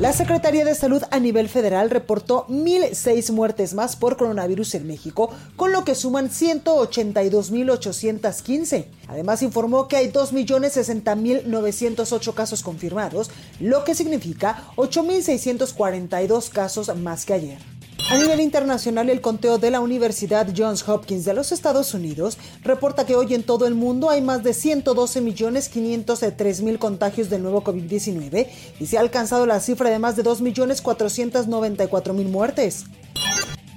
La Secretaría de Salud a nivel federal reportó 1.006 muertes más por coronavirus en México, con lo que suman 182.815. Además informó que hay 2.060.908 casos confirmados, lo que significa 8.642 casos más que ayer. A nivel internacional, el conteo de la Universidad Johns Hopkins de los Estados Unidos reporta que hoy en todo el mundo hay más de 112.503.000 contagios del nuevo COVID-19 y se ha alcanzado la cifra de más de 2.494.000 muertes.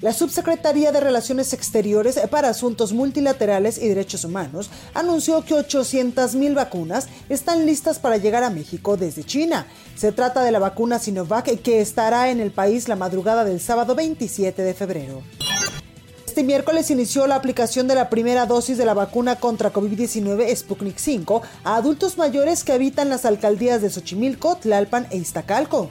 La Subsecretaría de Relaciones Exteriores para Asuntos Multilaterales y Derechos Humanos anunció que 800.000 vacunas están listas para llegar a México desde China. Se trata de la vacuna Sinovac que estará en el país la madrugada del sábado 27 de febrero. Este miércoles inició la aplicación de la primera dosis de la vacuna contra COVID-19 Sputnik 5 a adultos mayores que habitan las alcaldías de Xochimilco, Tlalpan e Iztacalco.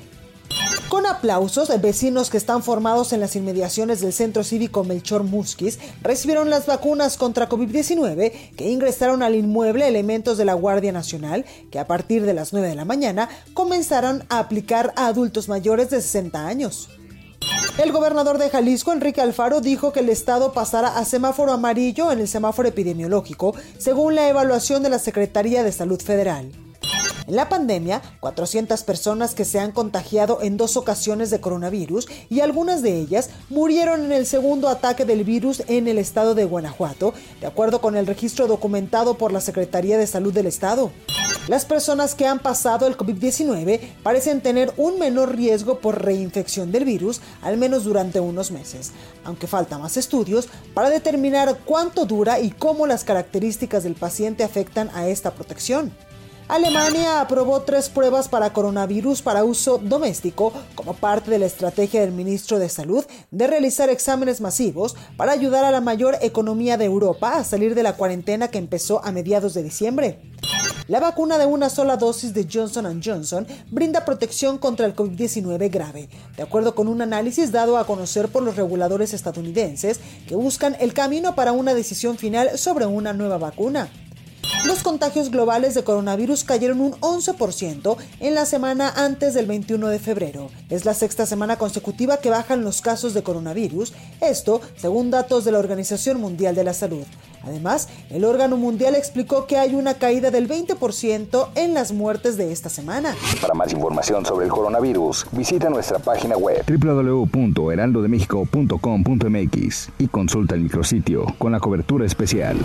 Con aplausos, vecinos que están formados en las inmediaciones del centro cívico Melchor Musquis recibieron las vacunas contra COVID-19 que ingresaron al inmueble elementos de la Guardia Nacional que a partir de las 9 de la mañana comenzaron a aplicar a adultos mayores de 60 años. El gobernador de Jalisco, Enrique Alfaro, dijo que el estado pasará a semáforo amarillo en el semáforo epidemiológico, según la evaluación de la Secretaría de Salud Federal. En la pandemia, 400 personas que se han contagiado en dos ocasiones de coronavirus y algunas de ellas murieron en el segundo ataque del virus en el estado de Guanajuato, de acuerdo con el registro documentado por la Secretaría de Salud del Estado. Las personas que han pasado el COVID-19 parecen tener un menor riesgo por reinfección del virus, al menos durante unos meses, aunque falta más estudios para determinar cuánto dura y cómo las características del paciente afectan a esta protección. Alemania aprobó tres pruebas para coronavirus para uso doméstico como parte de la estrategia del ministro de Salud de realizar exámenes masivos para ayudar a la mayor economía de Europa a salir de la cuarentena que empezó a mediados de diciembre. La vacuna de una sola dosis de Johnson Johnson brinda protección contra el COVID-19 grave, de acuerdo con un análisis dado a conocer por los reguladores estadounidenses que buscan el camino para una decisión final sobre una nueva vacuna. Los contagios globales de coronavirus cayeron un 11% en la semana antes del 21 de febrero. Es la sexta semana consecutiva que bajan los casos de coronavirus, esto según datos de la Organización Mundial de la Salud. Además, el órgano mundial explicó que hay una caída del 20% en las muertes de esta semana. Para más información sobre el coronavirus, visita nuestra página web www.heraldodemexico.com.mx y consulta el micrositio con la cobertura especial.